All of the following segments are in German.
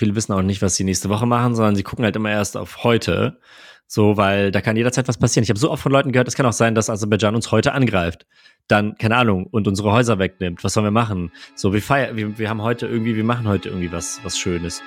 viele wissen auch nicht, was sie nächste Woche machen, sondern sie gucken halt immer erst auf heute. So, weil da kann jederzeit was passieren. Ich habe so oft von Leuten gehört, es kann auch sein, dass Aserbaidschan uns heute angreift. Dann, keine Ahnung, und unsere Häuser wegnimmt. Was sollen wir machen? So, wir feiern, wir, wir haben heute irgendwie, wir machen heute irgendwie was, was Schönes.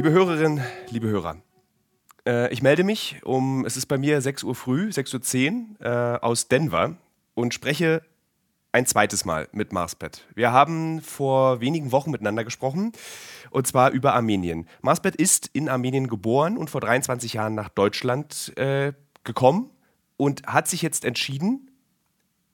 Liebe Hörerinnen, liebe Hörer, äh, ich melde mich um, es ist bei mir 6 Uhr früh, 6.10 Uhr äh, aus Denver und spreche ein zweites Mal mit Marspet. Wir haben vor wenigen Wochen miteinander gesprochen und zwar über Armenien. Marspet ist in Armenien geboren und vor 23 Jahren nach Deutschland äh, gekommen und hat sich jetzt entschieden,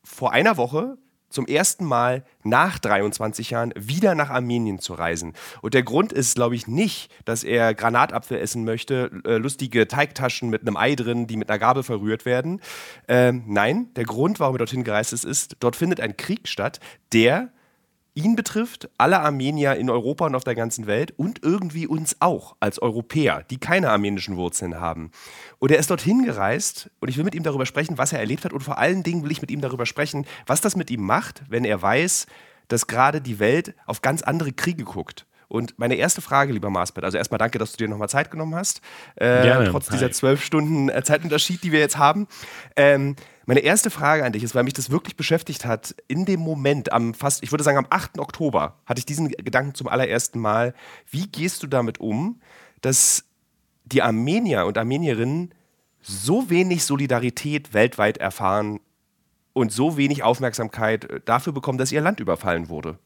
vor einer Woche zum ersten Mal nach 23 Jahren wieder nach Armenien zu reisen. Und der Grund ist, glaube ich, nicht, dass er Granatapfel essen möchte, äh, lustige Teigtaschen mit einem Ei drin, die mit einer Gabel verrührt werden. Ähm, nein, der Grund, warum er dorthin gereist ist, ist, dort findet ein Krieg statt, der ihn betrifft, alle Armenier in Europa und auf der ganzen Welt und irgendwie uns auch als Europäer, die keine armenischen Wurzeln haben. Und er ist dorthin gereist und ich will mit ihm darüber sprechen, was er erlebt hat und vor allen Dingen will ich mit ihm darüber sprechen, was das mit ihm macht, wenn er weiß, dass gerade die Welt auf ganz andere Kriege guckt. Und meine erste Frage, lieber Marsbett, also erstmal danke, dass du dir nochmal Zeit genommen hast, äh, Gerne. trotz dieser zwölf Stunden äh, Zeitunterschied, die wir jetzt haben. Ähm, meine erste Frage an dich ist, weil mich das wirklich beschäftigt hat, in dem Moment, am fast, ich würde sagen, am 8. Oktober hatte ich diesen Gedanken zum allerersten Mal. Wie gehst du damit um, dass die Armenier und Armenierinnen so wenig Solidarität weltweit erfahren und so wenig Aufmerksamkeit äh, dafür bekommen, dass ihr Land überfallen wurde?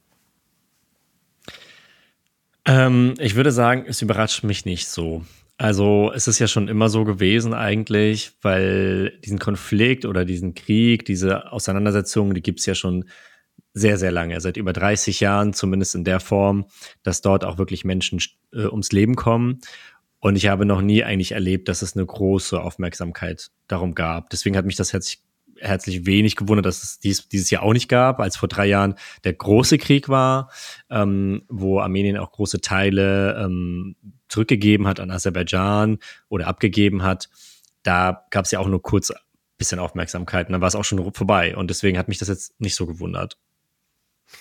Ähm, ich würde sagen, es überrascht mich nicht so. Also es ist ja schon immer so gewesen eigentlich, weil diesen Konflikt oder diesen Krieg, diese Auseinandersetzungen, die gibt es ja schon sehr, sehr lange, seit über 30 Jahren, zumindest in der Form, dass dort auch wirklich Menschen äh, ums Leben kommen. Und ich habe noch nie eigentlich erlebt, dass es eine große Aufmerksamkeit darum gab. Deswegen hat mich das herzlich herzlich wenig gewundert, dass es dies, dieses Jahr auch nicht gab, als vor drei Jahren der große Krieg war, ähm, wo Armenien auch große Teile ähm, zurückgegeben hat an Aserbaidschan oder abgegeben hat. Da gab es ja auch nur kurz bisschen Aufmerksamkeit und dann war es auch schon vorbei. Und deswegen hat mich das jetzt nicht so gewundert.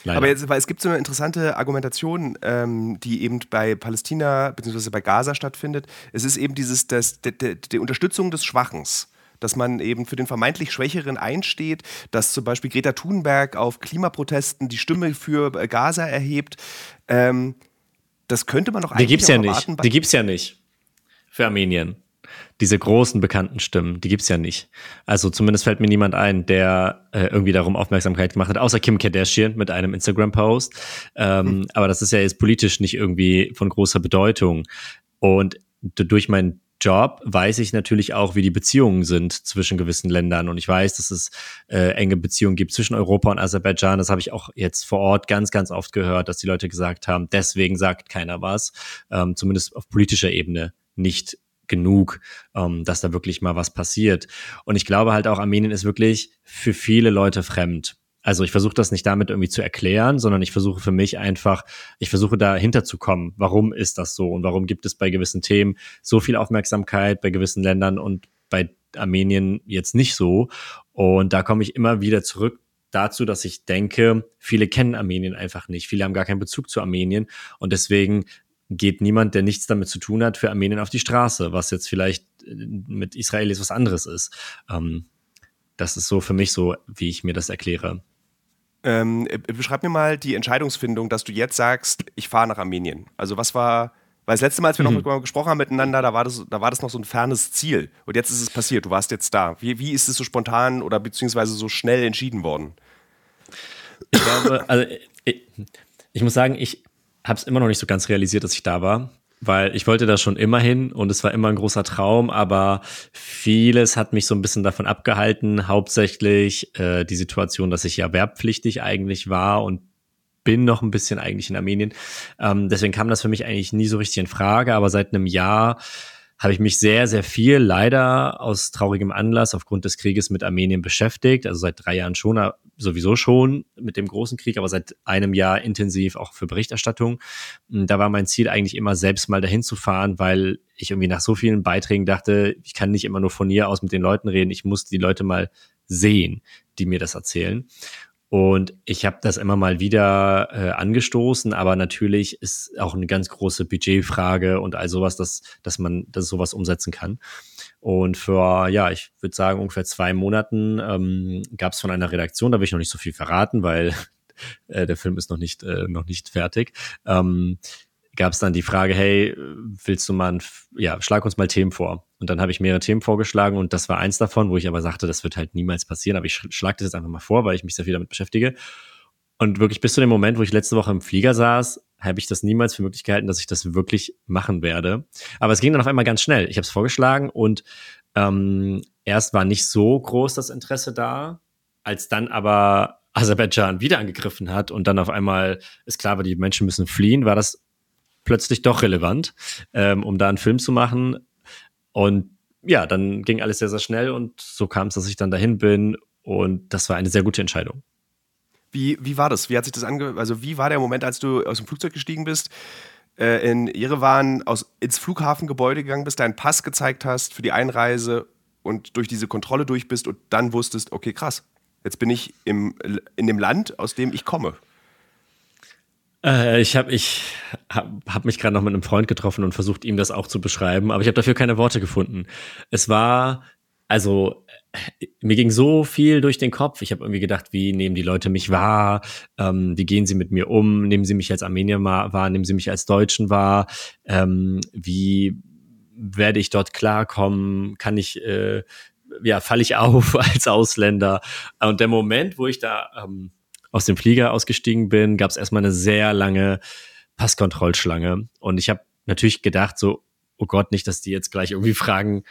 Leider. Aber jetzt, weil es gibt so eine interessante Argumentation, ähm, die eben bei Palästina bzw. bei Gaza stattfindet. Es ist eben dieses, das, die, die, die Unterstützung des Schwachens dass man eben für den vermeintlich Schwächeren einsteht, dass zum Beispiel Greta Thunberg auf Klimaprotesten die Stimme für äh, Gaza erhebt. Ähm, das könnte man doch eigentlich die gibt's ja erwarten. Nicht. Die gibt es ja nicht für Armenien. Diese großen bekannten Stimmen, die gibt es ja nicht. Also zumindest fällt mir niemand ein, der äh, irgendwie darum Aufmerksamkeit gemacht hat, außer Kim Kardashian mit einem Instagram-Post. Ähm, hm. Aber das ist ja jetzt politisch nicht irgendwie von großer Bedeutung. Und durch mein Job weiß ich natürlich auch, wie die Beziehungen sind zwischen gewissen Ländern. Und ich weiß, dass es äh, enge Beziehungen gibt zwischen Europa und Aserbaidschan. Das habe ich auch jetzt vor Ort ganz, ganz oft gehört, dass die Leute gesagt haben, deswegen sagt keiner was, ähm, zumindest auf politischer Ebene nicht genug, ähm, dass da wirklich mal was passiert. Und ich glaube halt auch, Armenien ist wirklich für viele Leute fremd. Also ich versuche das nicht damit irgendwie zu erklären, sondern ich versuche für mich einfach, ich versuche dahinter zu kommen, warum ist das so und warum gibt es bei gewissen Themen so viel Aufmerksamkeit, bei gewissen Ländern und bei Armenien jetzt nicht so. Und da komme ich immer wieder zurück dazu, dass ich denke, viele kennen Armenien einfach nicht. Viele haben gar keinen Bezug zu Armenien und deswegen geht niemand, der nichts damit zu tun hat, für Armenien auf die Straße, was jetzt vielleicht äh, mit Israelis was anderes ist. Ähm, das ist so für mich so, wie ich mir das erkläre. Ähm, äh, beschreib mir mal die Entscheidungsfindung, dass du jetzt sagst, ich fahre nach Armenien. Also was war, weil das letzte Mal, als wir mhm. noch gesprochen haben miteinander, da war, das, da war das noch so ein fernes Ziel. Und jetzt ist es passiert, du warst jetzt da. Wie, wie ist es so spontan oder beziehungsweise so schnell entschieden worden? Ich glaube, also ich, ich muss sagen, ich habe es immer noch nicht so ganz realisiert, dass ich da war weil ich wollte da schon immer hin und es war immer ein großer Traum, aber vieles hat mich so ein bisschen davon abgehalten, hauptsächlich äh, die Situation, dass ich ja werbpflichtig eigentlich war und bin noch ein bisschen eigentlich in Armenien. Ähm, deswegen kam das für mich eigentlich nie so richtig in Frage, aber seit einem Jahr habe ich mich sehr, sehr viel leider aus traurigem Anlass aufgrund des Krieges mit Armenien beschäftigt. Also seit drei Jahren schon, sowieso schon mit dem großen Krieg, aber seit einem Jahr intensiv auch für Berichterstattung. Da war mein Ziel eigentlich immer selbst mal dahin zu fahren, weil ich irgendwie nach so vielen Beiträgen dachte, ich kann nicht immer nur von hier aus mit den Leuten reden, ich muss die Leute mal sehen, die mir das erzählen. Und ich habe das immer mal wieder äh, angestoßen, aber natürlich ist auch eine ganz große Budgetfrage und all sowas, dass, dass man das sowas umsetzen kann. Und für, ja, ich würde sagen, ungefähr zwei Monaten ähm, gab es von einer Redaktion, da will ich noch nicht so viel verraten, weil äh, der Film ist noch nicht, äh, noch nicht fertig. Ähm, gab es dann die Frage, hey, willst du mal, ein, ja, schlag uns mal Themen vor. Und dann habe ich mehrere Themen vorgeschlagen und das war eins davon, wo ich aber sagte, das wird halt niemals passieren, aber ich schlage das jetzt einfach mal vor, weil ich mich sehr viel damit beschäftige. Und wirklich bis zu dem Moment, wo ich letzte Woche im Flieger saß, habe ich das niemals für möglich gehalten, dass ich das wirklich machen werde. Aber es ging dann auf einmal ganz schnell. Ich habe es vorgeschlagen und ähm, erst war nicht so groß das Interesse da, als dann aber Aserbaidschan wieder angegriffen hat und dann auf einmal ist klar war, die Menschen müssen fliehen, war das plötzlich doch relevant, ähm, um da einen Film zu machen. Und ja, dann ging alles sehr, sehr schnell und so kam es, dass ich dann dahin bin und das war eine sehr gute Entscheidung. Wie, wie war das? Wie hat sich das ange also wie war der Moment, als du aus dem Flugzeug gestiegen bist, äh, in Jerewan aus, ins Flughafengebäude gegangen bist, deinen Pass gezeigt hast für die Einreise und durch diese Kontrolle durch bist und dann wusstest, okay, krass, jetzt bin ich im, in dem Land, aus dem ich komme. Äh, ich habe ich hab, hab mich gerade noch mit einem Freund getroffen und versucht, ihm das auch zu beschreiben, aber ich habe dafür keine Worte gefunden. Es war, also mir ging so viel durch den Kopf. Ich habe irgendwie gedacht, wie nehmen die Leute mich wahr? Ähm, wie gehen sie mit mir um? Nehmen sie mich als Armenier wahr? Nehmen sie mich als Deutschen wahr? Ähm, wie werde ich dort klarkommen? Kann ich, äh, ja, falle ich auf als Ausländer? Und der Moment, wo ich da ähm, aus dem Flieger ausgestiegen bin, gab es erstmal eine sehr lange Passkontrollschlange. Und ich habe natürlich gedacht, so, oh Gott, nicht, dass die jetzt gleich irgendwie fragen,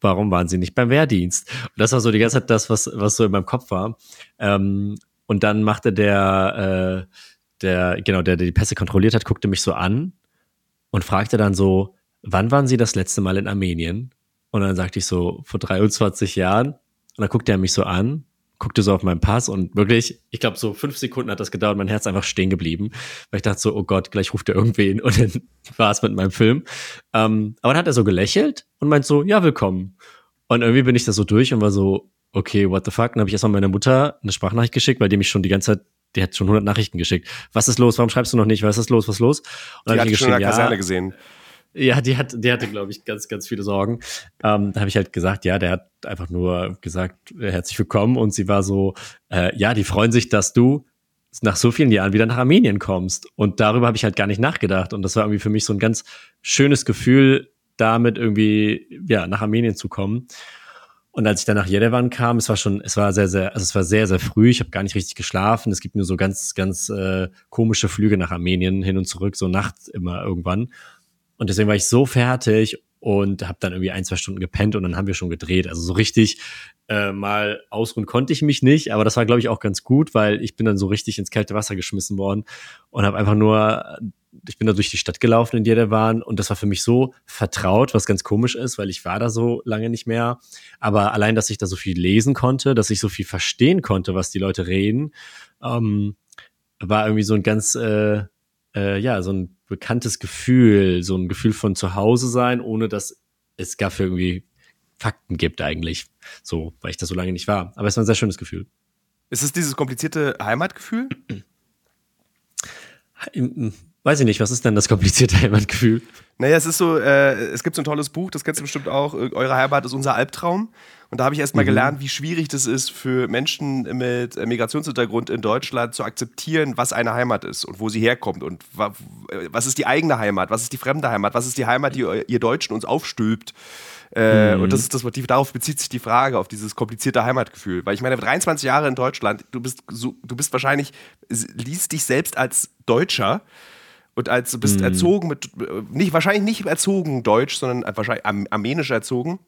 warum waren sie nicht beim Wehrdienst? Und das war so die ganze Zeit das, was, was so in meinem Kopf war. Ähm, und dann machte der, äh, der, genau, der, der die Pässe kontrolliert hat, guckte mich so an und fragte dann so, wann waren Sie das letzte Mal in Armenien? Und dann sagte ich so, vor 23 Jahren. Und dann guckte er mich so an guckte so auf meinen Pass und wirklich, ich glaube, so fünf Sekunden hat das gedauert, mein Herz einfach stehen geblieben, weil ich dachte so, oh Gott, gleich ruft er irgendwen und dann war es mit meinem Film. Ähm, aber dann hat er so gelächelt und meint so, ja, willkommen. Und irgendwie bin ich da so durch und war so, okay, what the fuck? Dann habe ich erstmal meiner Mutter eine Sprachnachricht geschickt, weil die mich schon die ganze Zeit, die hat schon 100 Nachrichten geschickt. Was ist los? Warum schreibst du noch nicht? Was ist los? Was ist los? Und die hat ich schon in der Kaserne ja, gesehen. Ja, die hat, die hatte, glaube ich, ganz, ganz viele Sorgen. Ähm, da habe ich halt gesagt, ja, der hat einfach nur gesagt, äh, herzlich willkommen. Und sie war so, äh, ja, die freuen sich, dass du nach so vielen Jahren wieder nach Armenien kommst. Und darüber habe ich halt gar nicht nachgedacht. Und das war irgendwie für mich so ein ganz schönes Gefühl, damit irgendwie, ja, nach Armenien zu kommen. Und als ich dann nach Jerewan kam, es war schon, es war sehr, sehr, also es war sehr, sehr früh. Ich habe gar nicht richtig geschlafen. Es gibt nur so ganz, ganz äh, komische Flüge nach Armenien hin und zurück, so nachts immer irgendwann. Und deswegen war ich so fertig und habe dann irgendwie ein, zwei Stunden gepennt und dann haben wir schon gedreht. Also so richtig äh, mal ausruhen konnte ich mich nicht, aber das war, glaube ich, auch ganz gut, weil ich bin dann so richtig ins kalte Wasser geschmissen worden und habe einfach nur, ich bin da durch die Stadt gelaufen, in der der waren und das war für mich so vertraut, was ganz komisch ist, weil ich war da so lange nicht mehr. Aber allein, dass ich da so viel lesen konnte, dass ich so viel verstehen konnte, was die Leute reden, ähm, war irgendwie so ein ganz, äh, äh, ja, so ein bekanntes Gefühl, so ein Gefühl von zu Hause sein, ohne dass es dafür irgendwie Fakten gibt eigentlich. So, weil ich da so lange nicht war. Aber es war ein sehr schönes Gefühl. Ist es dieses komplizierte Heimatgefühl? Weiß ich nicht, was ist denn das komplizierte Heimatgefühl? Naja, es ist so, äh, es gibt so ein tolles Buch, das kennst du bestimmt auch, Eure Heimat ist unser Albtraum. Und da habe ich erst mal mhm. gelernt, wie schwierig das ist für Menschen mit Migrationshintergrund in Deutschland zu akzeptieren, was eine Heimat ist und wo sie herkommt und was ist die eigene Heimat, was ist die fremde Heimat, was ist die Heimat, die ihr Deutschen uns aufstülpt. Äh, mhm. Und das ist das Motiv, darauf bezieht sich die Frage, auf dieses komplizierte Heimatgefühl. Weil ich meine, 23 Jahre in Deutschland, du bist, so, du bist wahrscheinlich, liest dich selbst als Deutscher und als du bist mhm. erzogen mit, nicht, wahrscheinlich nicht erzogen deutsch, sondern wahrscheinlich armenisch erzogen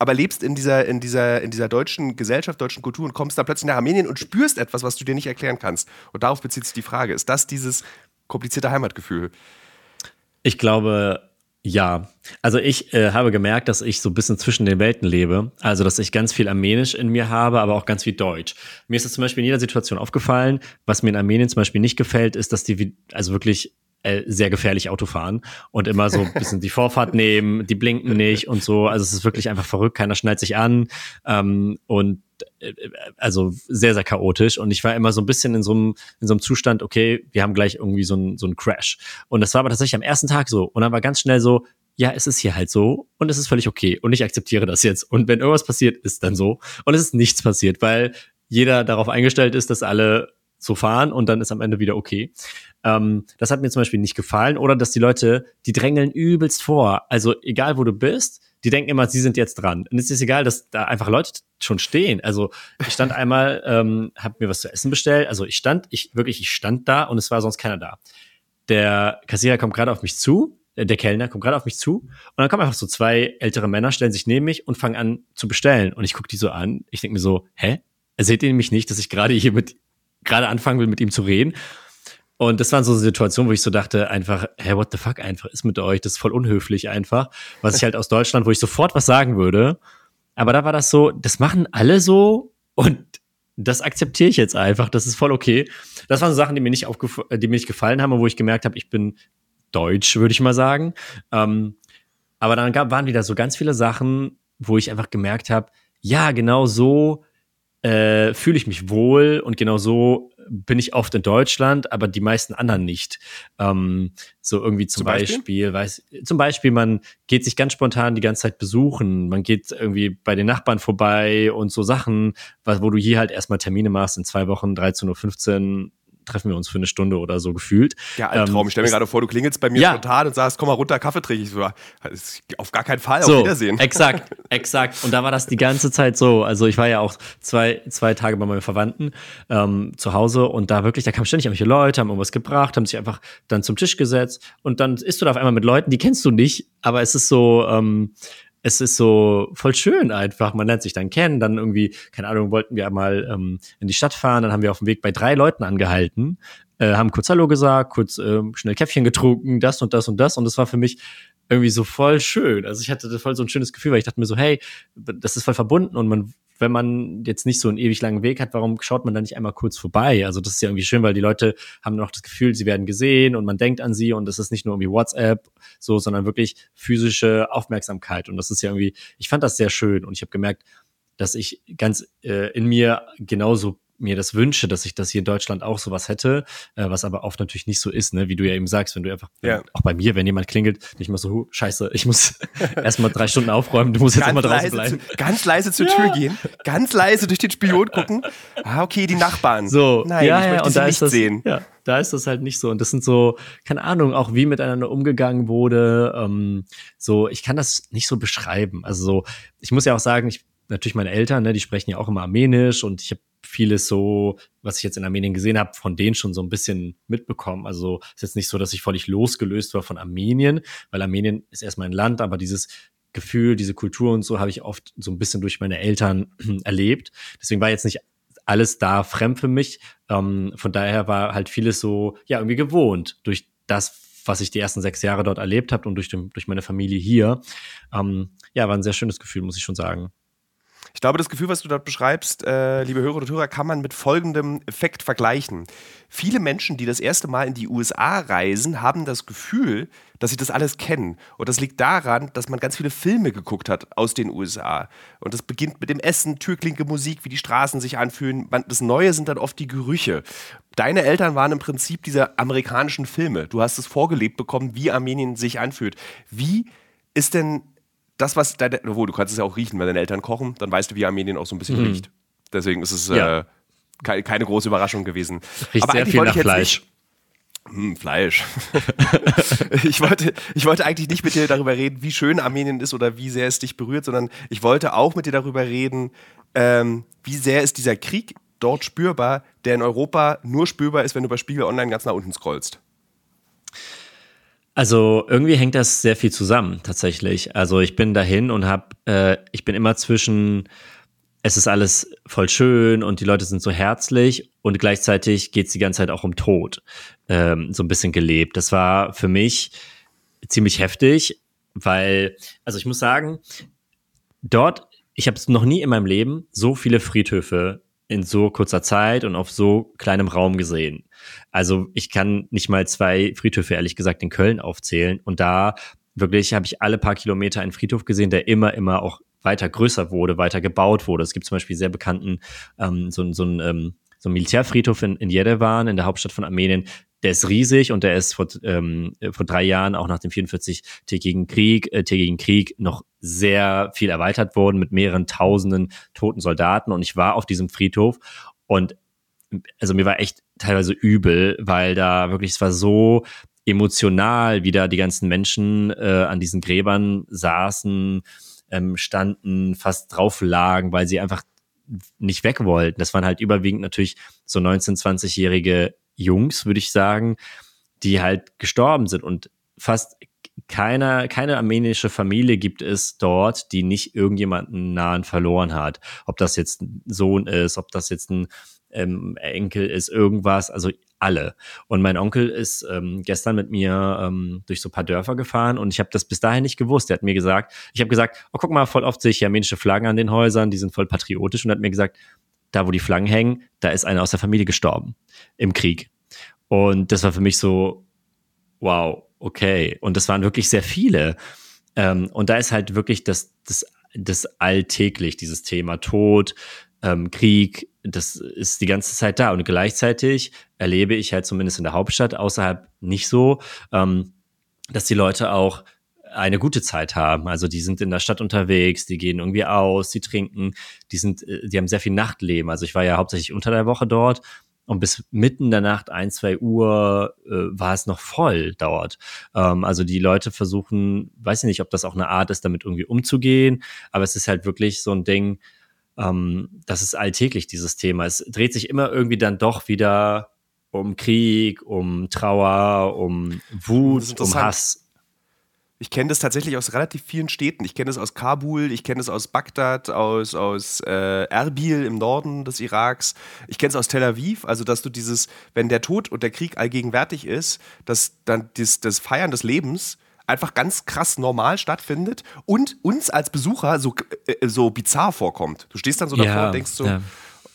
aber lebst in dieser, in, dieser, in dieser deutschen Gesellschaft, deutschen Kultur und kommst dann plötzlich nach Armenien und spürst etwas, was du dir nicht erklären kannst. Und darauf bezieht sich die Frage. Ist das dieses komplizierte Heimatgefühl? Ich glaube, Ja, also ich äh, habe gemerkt, dass ich so ein bisschen zwischen den Welten lebe. Also, dass ich ganz viel Armenisch in mir habe, aber auch ganz viel Deutsch. Mir ist das zum Beispiel in jeder Situation aufgefallen. Was mir in Armenien zum Beispiel nicht gefällt, ist, dass die also wirklich äh, sehr gefährlich Auto fahren und immer so ein bisschen die Vorfahrt nehmen, die blinken nicht und so. Also es ist wirklich einfach verrückt, keiner schnallt sich an ähm, und äh, also sehr, sehr chaotisch. Und ich war immer so ein bisschen in so einem, in so einem Zustand, okay, wir haben gleich irgendwie so einen so einen Crash. Und das war aber tatsächlich am ersten Tag so. Und dann war ganz schnell so, ja, es ist hier halt so und es ist völlig okay und ich akzeptiere das jetzt. Und wenn irgendwas passiert, ist dann so. Und es ist nichts passiert, weil jeder darauf eingestellt ist, dass alle so fahren und dann ist am Ende wieder okay. Ähm, das hat mir zum Beispiel nicht gefallen. Oder dass die Leute, die drängeln übelst vor. Also egal wo du bist, die denken immer, sie sind jetzt dran. Und es ist egal, dass da einfach Leute schon stehen. Also ich stand einmal, ähm, habe mir was zu essen bestellt. Also ich stand, ich wirklich, ich stand da und es war sonst keiner da. Der Kassierer kommt gerade auf mich zu, äh, der Kellner kommt gerade auf mich zu und dann kommen einfach so zwei ältere Männer, stellen sich neben mich und fangen an zu bestellen. Und ich gucke die so an. Ich denke mir so, hä? Seht ihr nämlich nicht, dass ich gerade hier mit gerade anfangen will, mit ihm zu reden? Und das waren so Situationen, wo ich so dachte, einfach, hey, what the fuck einfach ist mit euch? Das ist voll unhöflich einfach. Was ich halt aus Deutschland, wo ich sofort was sagen würde. Aber da war das so, das machen alle so und das akzeptiere ich jetzt einfach. Das ist voll okay. Das waren so Sachen, die mir nicht, aufgef die mir nicht gefallen haben und wo ich gemerkt habe, ich bin deutsch, würde ich mal sagen. Ähm, aber dann gab, waren wieder so ganz viele Sachen, wo ich einfach gemerkt habe, ja, genau so äh, fühle ich mich wohl und genau so bin ich oft in Deutschland, aber die meisten anderen nicht. Ähm, so irgendwie zum, zum Beispiel? Beispiel, weiß, zum Beispiel, man geht sich ganz spontan die ganze Zeit besuchen, man geht irgendwie bei den Nachbarn vorbei und so Sachen, wo du hier halt erstmal Termine machst in zwei Wochen, 13.15 Uhr, treffen wir uns für eine Stunde oder so gefühlt. Ja, ein Traum. Ähm, ich stelle mir gerade vor, du klingelst bei mir ja. spontan und sagst, komm mal runter, Kaffee trinke ich. So, auf gar keinen Fall, so, auf Wiedersehen. Exakt, exakt. Und da war das die ganze Zeit so. Also ich war ja auch zwei, zwei Tage bei meinen Verwandten ähm, zu Hause und da wirklich, da kamen ständig irgendwelche Leute, haben irgendwas gebracht, haben sich einfach dann zum Tisch gesetzt und dann isst du da auf einmal mit Leuten, die kennst du nicht, aber es ist so, ähm, es ist so voll schön einfach. Man lernt sich dann kennen. Dann irgendwie, keine Ahnung, wollten wir einmal ähm, in die Stadt fahren. Dann haben wir auf dem Weg bei drei Leuten angehalten, äh, haben kurz Hallo gesagt, kurz äh, schnell Käffchen getrunken, das und das und das. Und das war für mich irgendwie so voll schön. Also ich hatte voll so ein schönes Gefühl, weil ich dachte mir so, hey, das ist voll verbunden und man wenn man jetzt nicht so einen ewig langen Weg hat, warum schaut man da nicht einmal kurz vorbei? Also das ist ja irgendwie schön, weil die Leute haben noch das Gefühl, sie werden gesehen und man denkt an sie und das ist nicht nur irgendwie WhatsApp so, sondern wirklich physische Aufmerksamkeit und das ist ja irgendwie, ich fand das sehr schön und ich habe gemerkt, dass ich ganz äh, in mir genauso mir das wünsche, dass ich das hier in Deutschland auch sowas hätte, äh, was aber oft natürlich nicht so ist, ne? wie du ja eben sagst, wenn du einfach, ja. auch bei mir, wenn jemand klingelt, nicht mal so, scheiße, ich muss erstmal drei Stunden aufräumen, du musst jetzt immer draußen bleiben. Zu, ganz leise zur ja. Tür gehen, ganz leise durch den Spion gucken. Ah, okay, die Nachbarn. So, Nein, ja, ich möchte und sie da nicht das, sehen. Ja, da ist das halt nicht so. Und das sind so, keine Ahnung, auch wie miteinander umgegangen wurde. Ähm, so, ich kann das nicht so beschreiben. Also so, ich muss ja auch sagen, ich natürlich meine Eltern, ne, die sprechen ja auch immer Armenisch und ich habe vieles so, was ich jetzt in Armenien gesehen habe, von denen schon so ein bisschen mitbekommen. Also ist jetzt nicht so, dass ich völlig losgelöst war von Armenien, weil Armenien ist erstmal ein Land, aber dieses Gefühl, diese Kultur und so habe ich oft so ein bisschen durch meine Eltern erlebt. Deswegen war jetzt nicht alles da fremd für mich. Ähm, von daher war halt vieles so, ja, irgendwie gewohnt durch das, was ich die ersten sechs Jahre dort erlebt habe und durch, den, durch meine Familie hier. Ähm, ja, war ein sehr schönes Gefühl, muss ich schon sagen. Ich glaube, das Gefühl, was du dort beschreibst, äh, liebe Hörer und Hörer, kann man mit folgendem Effekt vergleichen. Viele Menschen, die das erste Mal in die USA reisen, haben das Gefühl, dass sie das alles kennen. Und das liegt daran, dass man ganz viele Filme geguckt hat aus den USA. Und das beginnt mit dem Essen, Türklinke, Musik, wie die Straßen sich anfühlen. Das Neue sind dann oft die Gerüche. Deine Eltern waren im Prinzip diese amerikanischen Filme. Du hast es vorgelebt bekommen, wie Armenien sich anfühlt. Wie ist denn das, was deine, wo du kannst es ja auch riechen, wenn deine Eltern kochen, dann weißt du, wie Armenien auch so ein bisschen mhm. riecht. Deswegen ist es ja. äh, keine, keine, große Überraschung gewesen. Riecht Aber sehr viel nach Fleisch. Nicht, hm, Fleisch. ich, wollte, ich wollte eigentlich nicht mit dir darüber reden, wie schön Armenien ist oder wie sehr es dich berührt, sondern ich wollte auch mit dir darüber reden, ähm, wie sehr ist dieser Krieg dort spürbar, der in Europa nur spürbar ist, wenn du bei Spiegel Online ganz nach unten scrollst. Also irgendwie hängt das sehr viel zusammen tatsächlich. Also ich bin dahin und habe, äh, ich bin immer zwischen, es ist alles voll schön und die Leute sind so herzlich und gleichzeitig geht es die ganze Zeit auch um Tod, ähm, so ein bisschen gelebt. Das war für mich ziemlich heftig. weil, also ich muss sagen, dort, ich habe noch nie in meinem Leben so viele Friedhöfe in so kurzer Zeit und auf so kleinem Raum gesehen. Also ich kann nicht mal zwei Friedhöfe, ehrlich gesagt, in Köln aufzählen. Und da wirklich habe ich alle paar Kilometer einen Friedhof gesehen, der immer, immer auch weiter größer wurde, weiter gebaut wurde. Es gibt zum Beispiel sehr bekannten, ähm, so, so ein ähm, so ein Militärfriedhof in, in Yerevan, in der Hauptstadt von Armenien, der ist riesig und der ist vor, ähm, vor drei Jahren auch nach dem 44-tägigen Krieg, äh, tägigen Krieg noch sehr viel erweitert worden mit mehreren tausenden toten Soldaten. Und ich war auf diesem Friedhof und also mir war echt teilweise übel, weil da wirklich, es war so emotional, wie da die ganzen Menschen äh, an diesen Gräbern saßen, ähm, standen, fast drauf lagen, weil sie einfach nicht weg wollten. Das waren halt überwiegend natürlich so 19-, 20-jährige Jungs, würde ich sagen, die halt gestorben sind und fast keiner, keine armenische Familie gibt es dort, die nicht irgendjemanden nahen verloren hat. Ob das jetzt ein Sohn ist, ob das jetzt ein ähm, Enkel ist, irgendwas, also alle. Und mein Onkel ist ähm, gestern mit mir ähm, durch so ein paar Dörfer gefahren und ich habe das bis dahin nicht gewusst. Er hat mir gesagt, ich habe gesagt, oh guck mal, voll oft sehe ich armenische Flaggen an den Häusern, die sind voll patriotisch und er hat mir gesagt, da wo die Flaggen hängen, da ist einer aus der Familie gestorben im Krieg. Und das war für mich so, wow, okay. Und das waren wirklich sehr viele. Ähm, und da ist halt wirklich das, das, das alltäglich, dieses Thema Tod, ähm, Krieg, das ist die ganze Zeit da. Und gleichzeitig erlebe ich halt zumindest in der Hauptstadt, außerhalb nicht so, ähm, dass die Leute auch eine gute Zeit haben. Also die sind in der Stadt unterwegs, die gehen irgendwie aus, die trinken, die sind, äh, die haben sehr viel Nachtleben. Also ich war ja hauptsächlich unter der Woche dort und bis mitten in der Nacht, ein, zwei Uhr, äh, war es noch voll dort. Ähm, also die Leute versuchen, weiß ich nicht, ob das auch eine Art ist, damit irgendwie umzugehen, aber es ist halt wirklich so ein Ding, ähm, das ist alltäglich, dieses Thema. Es dreht sich immer irgendwie dann doch wieder um Krieg, um Trauer, um Wut, um Hass. Ich kenne das tatsächlich aus relativ vielen Städten. Ich kenne das aus Kabul, ich kenne das aus Bagdad, aus, aus äh, Erbil im Norden des Iraks. Ich kenne es aus Tel Aviv. Also, dass du dieses, wenn der Tod und der Krieg allgegenwärtig ist, dass dann das, das Feiern des Lebens einfach ganz krass normal stattfindet und uns als Besucher so, äh, so bizarr vorkommt. Du stehst dann so davor und denkst so, ja.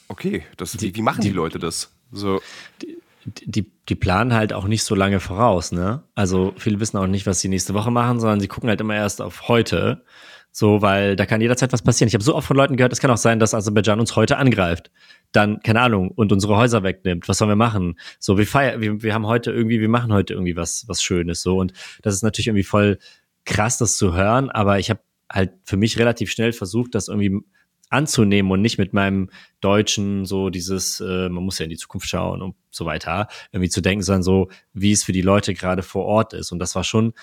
okay, das, die, wie, wie machen die, die Leute das? So. Die, die, die planen halt auch nicht so lange voraus, ne? Also viele wissen auch nicht, was sie nächste Woche machen, sondern sie gucken halt immer erst auf heute. So, weil da kann jederzeit was passieren. Ich habe so oft von Leuten gehört, es kann auch sein, dass Aserbaidschan uns heute angreift. Dann, keine Ahnung, und unsere Häuser wegnimmt. Was sollen wir machen? So, wir feiern, wir, wir haben heute irgendwie, wir machen heute irgendwie was, was Schönes. So, und das ist natürlich irgendwie voll krass, das zu hören, aber ich habe halt für mich relativ schnell versucht, das irgendwie anzunehmen und nicht mit meinem Deutschen so dieses, äh, man muss ja in die Zukunft schauen und so weiter, irgendwie zu denken, sondern so, wie es für die Leute gerade vor Ort ist. Und das war schon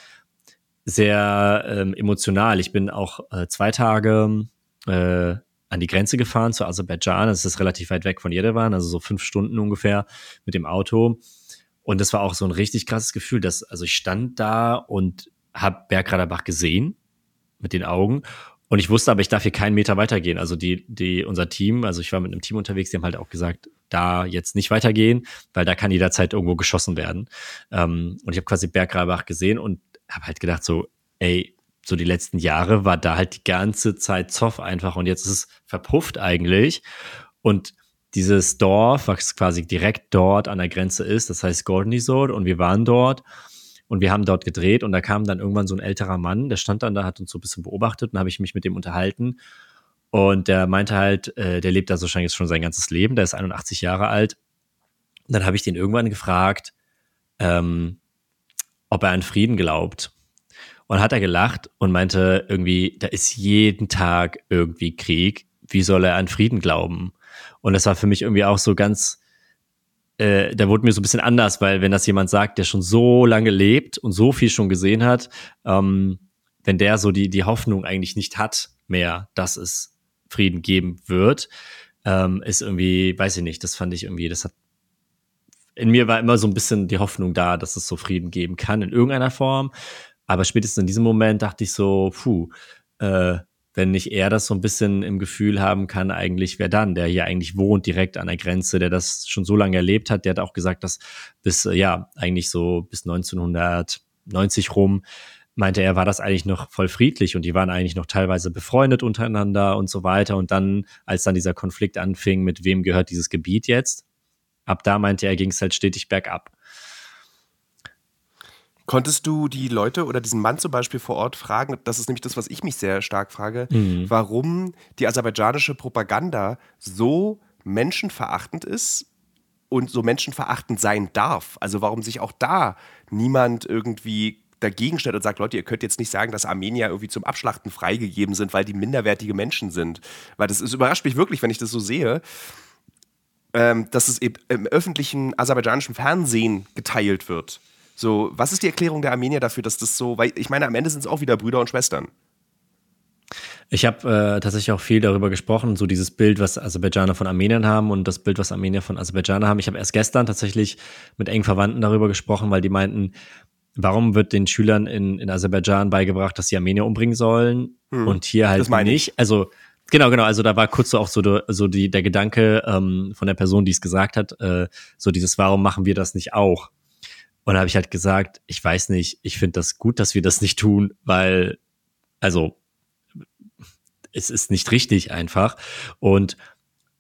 sehr ähm, emotional. Ich bin auch äh, zwei Tage äh, an die Grenze gefahren zu Aserbaidschan. Das ist relativ weit weg von Jerewan, also so fünf Stunden ungefähr mit dem Auto. Und das war auch so ein richtig krasses Gefühl, dass, also ich stand da und habe Bergradabach gesehen mit den Augen und ich wusste aber, ich darf hier keinen Meter weitergehen. Also die, die, unser Team, also ich war mit einem Team unterwegs, die haben halt auch gesagt, da jetzt nicht weitergehen, weil da kann jederzeit irgendwo geschossen werden. Ähm, und ich habe quasi Bergrabach gesehen und habe halt gedacht so, ey, so die letzten Jahre war da halt die ganze Zeit Zoff einfach und jetzt ist es verpufft eigentlich. Und dieses Dorf, was quasi direkt dort an der Grenze ist, das heißt Gordonizod und wir waren dort und wir haben dort gedreht und da kam dann irgendwann so ein älterer Mann, der stand dann da, hat uns so ein bisschen beobachtet und habe ich mich mit dem unterhalten. Und der meinte halt, äh, der lebt da so wahrscheinlich schon sein ganzes Leben, der ist 81 Jahre alt. Und dann habe ich den irgendwann gefragt, ähm, ob er an Frieden glaubt. Und hat er gelacht und meinte irgendwie, da ist jeden Tag irgendwie Krieg. Wie soll er an Frieden glauben? Und das war für mich irgendwie auch so ganz, äh, da wurde mir so ein bisschen anders, weil wenn das jemand sagt, der schon so lange lebt und so viel schon gesehen hat, ähm, wenn der so die, die Hoffnung eigentlich nicht hat mehr, dass es Frieden geben wird, ähm, ist irgendwie, weiß ich nicht, das fand ich irgendwie, das hat in mir war immer so ein bisschen die Hoffnung da, dass es so Frieden geben kann in irgendeiner Form. Aber spätestens in diesem Moment dachte ich so, puh, äh, wenn nicht er das so ein bisschen im Gefühl haben kann, eigentlich wer dann, der hier eigentlich wohnt, direkt an der Grenze, der das schon so lange erlebt hat, der hat auch gesagt, dass bis, äh, ja, eigentlich so bis 1990 rum meinte er, war das eigentlich noch voll friedlich und die waren eigentlich noch teilweise befreundet untereinander und so weiter. Und dann, als dann dieser Konflikt anfing, mit wem gehört dieses Gebiet jetzt, ab da meinte er, ging es halt stetig bergab. Konntest du die Leute oder diesen Mann zum Beispiel vor Ort fragen, das ist nämlich das, was ich mich sehr stark frage, mhm. warum die aserbaidschanische Propaganda so menschenverachtend ist und so menschenverachtend sein darf? Also warum sich auch da niemand irgendwie dagegen stellt und sagt, Leute, ihr könnt jetzt nicht sagen, dass Armenier irgendwie zum Abschlachten freigegeben sind, weil die minderwertige Menschen sind. Weil das ist, überrascht mich wirklich, wenn ich das so sehe, ähm, dass es eben im öffentlichen aserbaidschanischen Fernsehen geteilt wird. So, was ist die Erklärung der Armenier dafür, dass das so, weil ich meine, am Ende sind es auch wieder Brüder und Schwestern. Ich habe äh, tatsächlich auch viel darüber gesprochen, so dieses Bild, was Aserbaidschaner von Armeniern haben und das Bild, was Armenier von Aserbaidschanern haben. Ich habe erst gestern tatsächlich mit engen Verwandten darüber gesprochen, weil die meinten, warum wird den Schülern in, in Aserbaidschan beigebracht, dass sie Armenier umbringen sollen hm, und hier halt nicht? Also Genau, genau. Also da war kurz so auch so, so die, der Gedanke ähm, von der Person, die es gesagt hat, äh, so dieses, warum machen wir das nicht auch? Und da habe ich halt gesagt, ich weiß nicht, ich finde das gut, dass wir das nicht tun, weil, also, es ist nicht richtig einfach. Und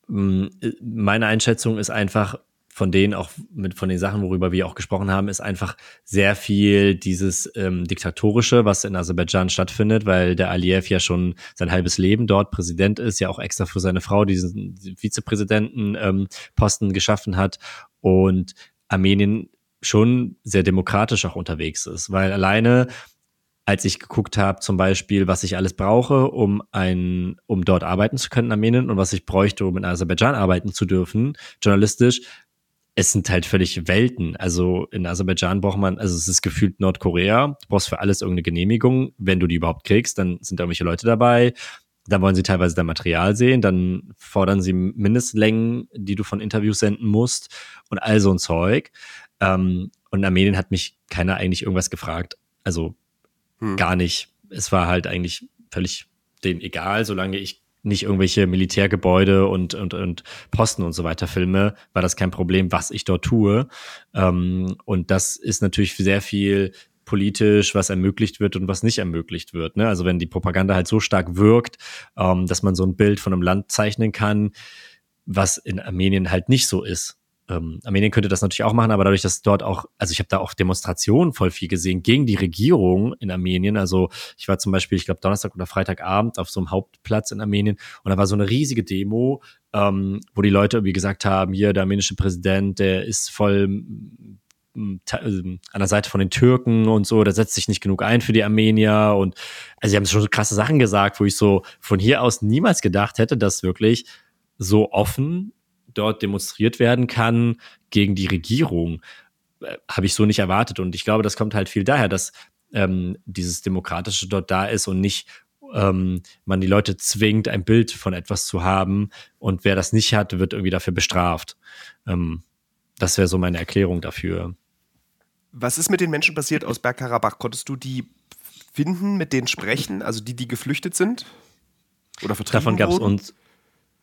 mh, mm, meine Einschätzung ist einfach, von denen auch mit von den Sachen, worüber wir auch gesprochen haben, ist einfach sehr viel dieses ähm, diktatorische, was in Aserbaidschan stattfindet, weil der Aliyev ja schon sein halbes Leben dort Präsident ist, ja auch extra für seine Frau diesen Vizepräsidenten ähm, Posten geschaffen hat und Armenien schon sehr demokratisch auch unterwegs ist, weil alleine als ich geguckt habe, zum Beispiel, was ich alles brauche, um ein, um dort arbeiten zu können in Armenien und was ich bräuchte, um in Aserbaidschan arbeiten zu dürfen, journalistisch, es sind halt völlig Welten. Also in Aserbaidschan braucht man, also es ist gefühlt Nordkorea. Du brauchst für alles irgendeine Genehmigung. Wenn du die überhaupt kriegst, dann sind da irgendwelche Leute dabei. Dann wollen sie teilweise dein Material sehen, dann fordern sie Mindestlängen, die du von Interviews senden musst und all so ein Zeug. Ähm, und in Armenien hat mich keiner eigentlich irgendwas gefragt. Also hm. gar nicht. Es war halt eigentlich völlig denen egal, solange ich nicht irgendwelche Militärgebäude und, und, und Posten und so weiter filme, war das kein Problem, was ich dort tue. Ähm, und das ist natürlich sehr viel politisch, was ermöglicht wird und was nicht ermöglicht wird. Ne? Also wenn die Propaganda halt so stark wirkt, ähm, dass man so ein Bild von einem Land zeichnen kann, was in Armenien halt nicht so ist ähm, Armenien könnte das natürlich auch machen, aber dadurch, dass dort auch, also ich habe da auch Demonstrationen voll viel gesehen gegen die Regierung in Armenien. Also ich war zum Beispiel, ich glaube, Donnerstag oder Freitagabend auf so einem Hauptplatz in Armenien und da war so eine riesige Demo, ähm, wo die Leute irgendwie gesagt haben, hier der armenische Präsident, der ist voll mm, mm, ähm, an der Seite von den Türken und so, der setzt sich nicht genug ein für die Armenier und also sie haben schon so krasse Sachen gesagt, wo ich so von hier aus niemals gedacht hätte, dass wirklich so offen dort demonstriert werden kann gegen die Regierung, äh, habe ich so nicht erwartet. Und ich glaube, das kommt halt viel daher, dass ähm, dieses Demokratische dort da ist und nicht ähm, man die Leute zwingt, ein Bild von etwas zu haben und wer das nicht hat, wird irgendwie dafür bestraft. Ähm, das wäre so meine Erklärung dafür. Was ist mit den Menschen passiert aus Bergkarabach? Konntest du die finden, mit denen sprechen, also die, die geflüchtet sind? Oder vertrieben Davon gab es uns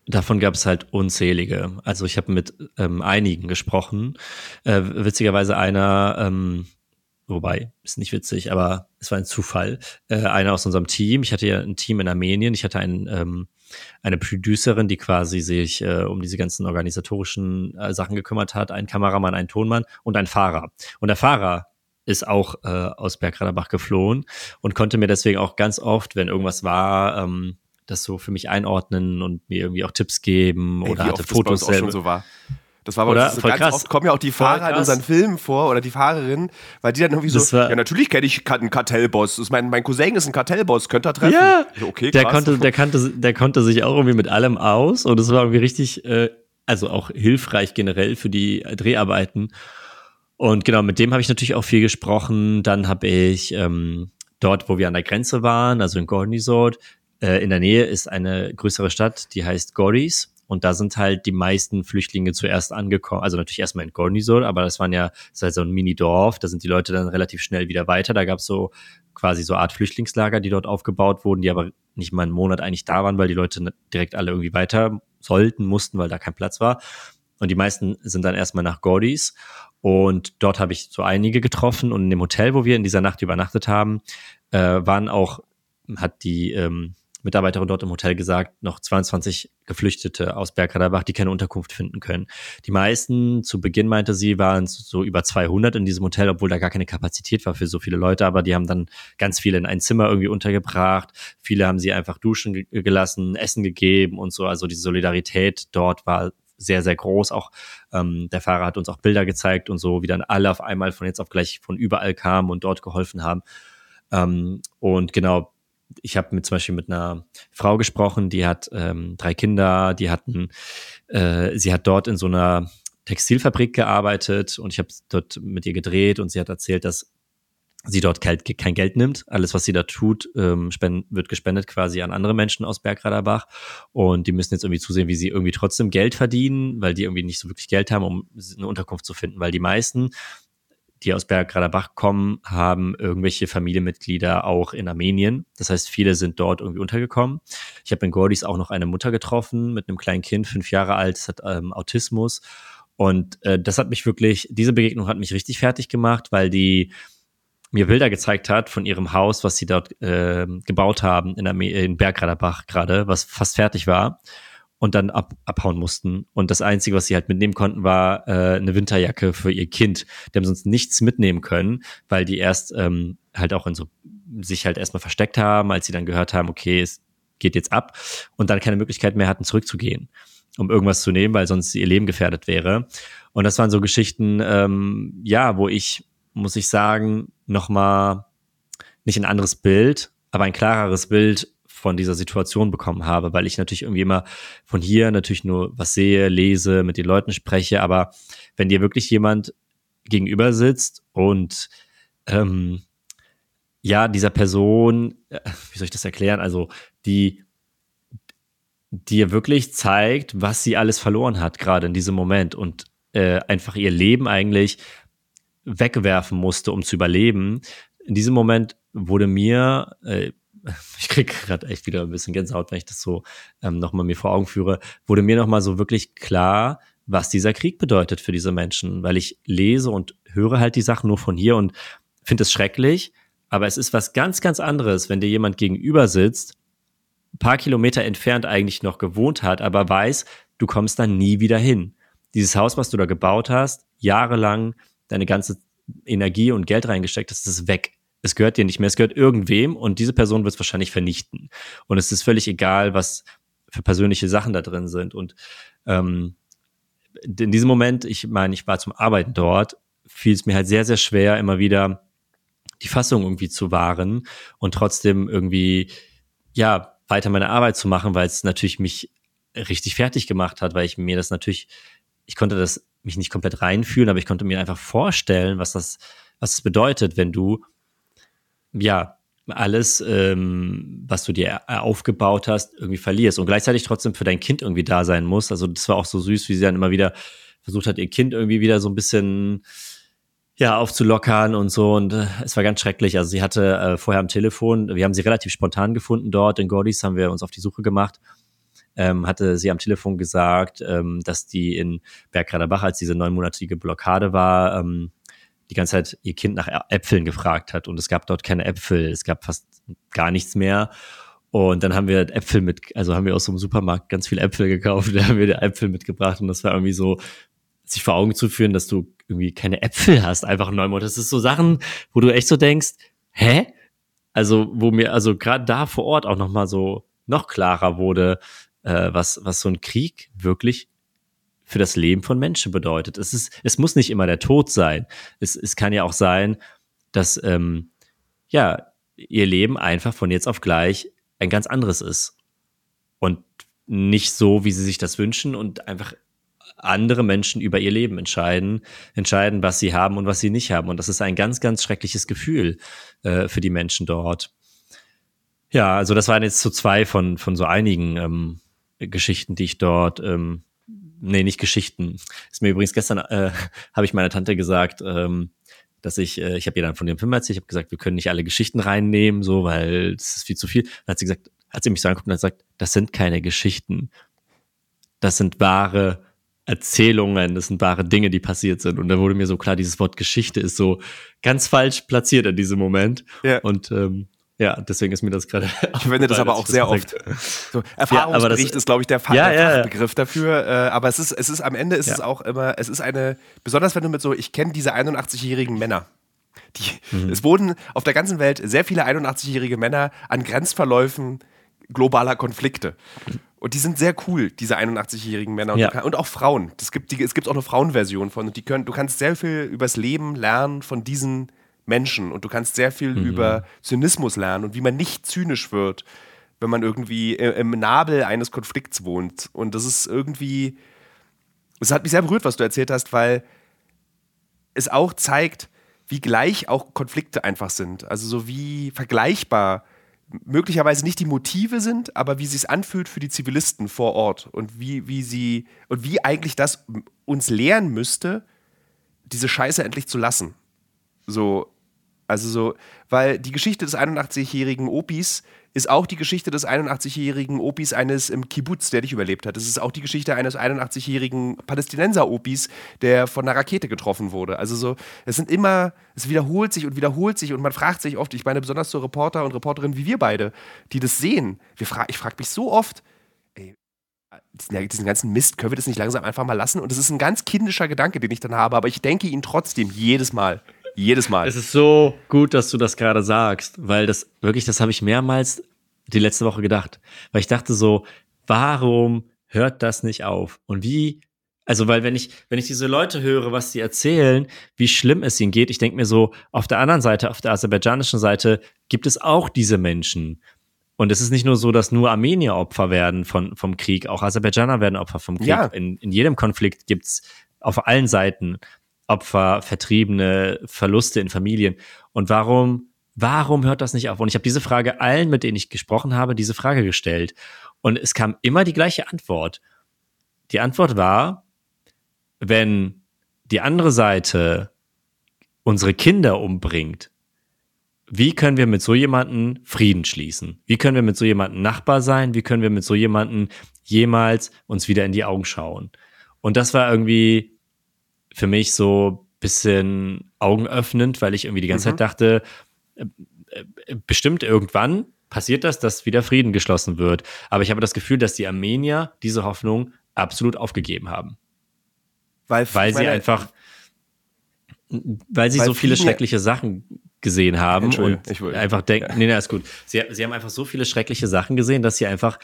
Davon gab es halt unzählige. Also ich habe mit ähm, einigen gesprochen. Äh, witzigerweise einer, ähm, wobei, ist nicht witzig, aber es war ein Zufall. Äh, einer aus unserem Team. Ich hatte ja ein Team in Armenien. Ich hatte ein, ähm, eine Producerin, die quasi sich äh, um diese ganzen organisatorischen äh, Sachen gekümmert hat. Ein Kameramann, ein Tonmann und ein Fahrer. Und der Fahrer ist auch äh, aus Bergradabach geflohen und konnte mir deswegen auch ganz oft, wenn irgendwas war, ähm, das so für mich einordnen und mir irgendwie auch Tipps geben Ey, oder hatte Fotos das schon so war. Das war aber so ganz krass. oft kommen ja auch die Fahrer in unseren Filmen vor oder die Fahrerin, weil die dann irgendwie so, ja natürlich kenne ich einen Kartellboss. Das ist mein, mein Cousin ist ein Kartellboss, könnt ihr treffen? Ja, okay, der konnte, der kannte, der konnte sich auch irgendwie mit allem aus und es war irgendwie richtig, äh, also auch hilfreich generell für die Dreharbeiten. Und genau, mit dem habe ich natürlich auch viel gesprochen. Dann habe ich ähm, dort, wo wir an der Grenze waren, also in Gornisod, äh, in der Nähe ist eine größere Stadt, die heißt Goris. Und da sind halt die meisten Flüchtlinge zuerst angekommen. Also natürlich erstmal in Gornisol, aber das waren ja, das halt so ein Mini-Dorf. Da sind die Leute dann relativ schnell wieder weiter. Da gab es so quasi so Art Flüchtlingslager, die dort aufgebaut wurden, die aber nicht mal einen Monat eigentlich da waren, weil die Leute direkt alle irgendwie weiter sollten, mussten, weil da kein Platz war. Und die meisten sind dann erstmal nach Gordis. Und dort habe ich so einige getroffen und in dem Hotel, wo wir in dieser Nacht übernachtet haben, äh, waren auch, hat die ähm, Mitarbeiterin dort im Hotel gesagt, noch 22 Geflüchtete aus Bergradabach, die keine Unterkunft finden können. Die meisten, zu Beginn meinte sie, waren so über 200 in diesem Hotel, obwohl da gar keine Kapazität war für so viele Leute, aber die haben dann ganz viele in ein Zimmer irgendwie untergebracht. Viele haben sie einfach duschen gelassen, Essen gegeben und so. Also die Solidarität dort war sehr, sehr groß. Auch ähm, der Fahrer hat uns auch Bilder gezeigt und so, wie dann alle auf einmal von jetzt auf gleich von überall kamen und dort geholfen haben. Ähm, und genau, ich habe mit zum Beispiel mit einer Frau gesprochen, die hat ähm, drei Kinder, die hatten, äh, sie hat dort in so einer Textilfabrik gearbeitet und ich habe dort mit ihr gedreht und sie hat erzählt, dass sie dort kein, Geld nimmt. Alles, was sie da tut, ähm, spend, wird gespendet quasi an andere Menschen aus Bergraderbach. Und die müssen jetzt irgendwie zusehen, wie sie irgendwie trotzdem Geld verdienen, weil die irgendwie nicht so wirklich Geld haben, um eine Unterkunft zu finden. Weil die meisten die aus Bergradabach kommen, haben irgendwelche Familienmitglieder auch in Armenien. Das heißt, viele sind dort irgendwie untergekommen. Ich habe in Gordis auch noch eine Mutter getroffen mit einem kleinen Kind, fünf Jahre alt, das hat ähm, Autismus. Und äh, das hat mich wirklich, diese Begegnung hat mich richtig fertig gemacht, weil die mir Bilder gezeigt hat von ihrem Haus, was sie dort äh, gebaut haben in, Arme in Bergradabach gerade, was fast fertig war und dann ab, abhauen mussten. Und das Einzige, was sie halt mitnehmen konnten, war äh, eine Winterjacke für ihr Kind. Die haben sonst nichts mitnehmen können, weil die erst ähm, halt auch in so sich halt erstmal versteckt haben, als sie dann gehört haben, okay, es geht jetzt ab und dann keine Möglichkeit mehr hatten, zurückzugehen, um irgendwas zu nehmen, weil sonst ihr Leben gefährdet wäre. Und das waren so Geschichten, ähm, ja, wo ich, muss ich sagen, nochmal nicht ein anderes Bild, aber ein klareres Bild von dieser Situation bekommen habe, weil ich natürlich irgendwie immer von hier natürlich nur was sehe, lese, mit den Leuten spreche, aber wenn dir wirklich jemand gegenüber sitzt und ähm, ja, dieser Person, äh, wie soll ich das erklären, also die dir wirklich zeigt, was sie alles verloren hat, gerade in diesem Moment und äh, einfach ihr Leben eigentlich wegwerfen musste, um zu überleben. In diesem Moment wurde mir, äh, ich kriege gerade echt wieder ein bisschen Gänsehaut, wenn ich das so ähm, nochmal mir vor Augen führe, wurde mir nochmal so wirklich klar, was dieser Krieg bedeutet für diese Menschen, weil ich lese und höre halt die Sachen nur von hier und finde es schrecklich, aber es ist was ganz, ganz anderes, wenn dir jemand gegenüber sitzt, ein paar Kilometer entfernt eigentlich noch gewohnt hat, aber weiß, du kommst da nie wieder hin. Dieses Haus, was du da gebaut hast, jahrelang deine ganze Energie und Geld reingesteckt hast, ist weg es gehört dir nicht mehr, es gehört irgendwem und diese Person wird es wahrscheinlich vernichten. Und es ist völlig egal, was für persönliche Sachen da drin sind. Und ähm, in diesem Moment, ich meine, ich war zum Arbeiten dort, fiel es mir halt sehr, sehr schwer, immer wieder die Fassung irgendwie zu wahren und trotzdem irgendwie, ja, weiter meine Arbeit zu machen, weil es natürlich mich richtig fertig gemacht hat, weil ich mir das natürlich, ich konnte das mich nicht komplett reinfühlen, aber ich konnte mir einfach vorstellen, was das, was das bedeutet, wenn du ja, alles, ähm, was du dir aufgebaut hast, irgendwie verlierst und gleichzeitig trotzdem für dein Kind irgendwie da sein muss. Also das war auch so süß, wie sie dann immer wieder versucht hat, ihr Kind irgendwie wieder so ein bisschen ja aufzulockern und so und äh, es war ganz schrecklich. Also sie hatte äh, vorher am Telefon, wir haben sie relativ spontan gefunden dort in Gordis, haben wir uns auf die Suche gemacht. Ähm, hatte sie am Telefon gesagt, ähm, dass die in Bergraderbach, als diese neunmonatige Blockade war, ähm, die ganze Zeit ihr Kind nach Äpfeln gefragt hat und es gab dort keine Äpfel, es gab fast gar nichts mehr. Und dann haben wir Äpfel mit, also haben wir aus so einem Supermarkt ganz viele Äpfel gekauft, da haben wir die Äpfel mitgebracht und das war irgendwie so, sich vor Augen zu führen, dass du irgendwie keine Äpfel hast, einfach Neumond. Das ist so Sachen, wo du echt so denkst, hä? Also, wo mir, also gerade da vor Ort auch nochmal so noch klarer wurde, äh, was, was so ein Krieg wirklich für das Leben von Menschen bedeutet. Es, ist, es muss nicht immer der Tod sein. Es, es kann ja auch sein, dass ähm, ja, ihr Leben einfach von jetzt auf gleich ein ganz anderes ist. Und nicht so, wie sie sich das wünschen und einfach andere Menschen über ihr Leben entscheiden, entscheiden, was sie haben und was sie nicht haben. Und das ist ein ganz, ganz schreckliches Gefühl äh, für die Menschen dort. Ja, also das waren jetzt so zwei von, von so einigen ähm, Geschichten, die ich dort ähm, nee, nicht Geschichten. Ist mir übrigens gestern, äh, habe ich meiner Tante gesagt, ähm, dass ich, äh, ich habe ihr dann von dem Film erzählt, ich habe gesagt, wir können nicht alle Geschichten reinnehmen, so, weil das ist viel zu viel. Dann hat sie gesagt, hat sie mich so angeguckt und hat gesagt, das sind keine Geschichten. Das sind wahre Erzählungen, das sind wahre Dinge, die passiert sind. Und da wurde mir so klar, dieses Wort Geschichte ist so ganz falsch platziert in diesem Moment. Ja. Und ähm, ja, deswegen ist mir das gerade. Ich verwende das aber auch sehr oft. So, Erfahrungsbericht ja, ist, glaube ich, der, Fach, ja, der Fachbegriff dafür. Äh, aber es ist, es ist am Ende ist es auch immer, es ist eine, besonders wenn du mit so, ich kenne diese 81-jährigen Männer. Die, mhm. Es wurden auf der ganzen Welt sehr viele 81-jährige Männer an Grenzverläufen globaler Konflikte. Und die sind sehr cool, diese 81-jährigen Männer und, ja. und, auch Frauen. Das gibt, die, es gibt auch eine Frauenversion von. Und die können, du kannst sehr viel übers Leben lernen von diesen Menschen. Und du kannst sehr viel mhm. über Zynismus lernen und wie man nicht zynisch wird, wenn man irgendwie im Nabel eines Konflikts wohnt. Und das ist irgendwie. Es hat mich sehr berührt, was du erzählt hast, weil es auch zeigt, wie gleich auch Konflikte einfach sind. Also so wie vergleichbar möglicherweise nicht die Motive sind, aber wie sie es anfühlt für die Zivilisten vor Ort und wie, wie sie und wie eigentlich das uns lehren müsste, diese Scheiße endlich zu lassen. So, also so, weil die Geschichte des 81-jährigen Opis ist auch die Geschichte des 81-jährigen Opis eines im Kibbutz, der dich überlebt hat. Es ist auch die Geschichte eines 81-jährigen Palästinenser-Opis, der von einer Rakete getroffen wurde. Also so, es sind immer, es wiederholt sich und wiederholt sich und man fragt sich oft, ich meine besonders so Reporter und Reporterinnen wie wir beide, die das sehen. Fra ich frage mich so oft, ey, diesen, diesen, ganzen Mist, können wir das nicht langsam einfach mal lassen? Und das ist ein ganz kindischer Gedanke, den ich dann habe, aber ich denke ihn trotzdem jedes Mal. Jedes Mal. Es ist so gut, dass du das gerade sagst, weil das wirklich, das habe ich mehrmals die letzte Woche gedacht. Weil ich dachte so, warum hört das nicht auf? Und wie, also weil wenn ich, wenn ich diese Leute höre, was sie erzählen, wie schlimm es ihnen geht, ich denke mir so, auf der anderen Seite, auf der aserbaidschanischen Seite, gibt es auch diese Menschen. Und es ist nicht nur so, dass nur Armenier Opfer werden von, vom Krieg, auch Aserbaidschaner werden Opfer vom Krieg. Ja. In, in jedem Konflikt gibt's auf allen Seiten Opfer, Vertriebene, Verluste in Familien. Und warum, warum hört das nicht auf? Und ich habe diese Frage allen, mit denen ich gesprochen habe, diese Frage gestellt. Und es kam immer die gleiche Antwort. Die Antwort war, wenn die andere Seite unsere Kinder umbringt, wie können wir mit so jemanden Frieden schließen? Wie können wir mit so jemanden Nachbar sein? Wie können wir mit so jemanden jemals uns wieder in die Augen schauen? Und das war irgendwie für mich so ein bisschen augenöffnend, weil ich irgendwie die ganze mhm. Zeit dachte, äh, äh, bestimmt irgendwann passiert das, dass wieder Frieden geschlossen wird. Aber ich habe das Gefühl, dass die Armenier diese Hoffnung absolut aufgegeben haben. Weil, weil sie einfach, weil sie weil so viele schreckliche Sachen gesehen haben und einfach denken, nee, nee, ist gut. Sie, sie haben einfach so viele schreckliche Sachen gesehen, dass sie einfach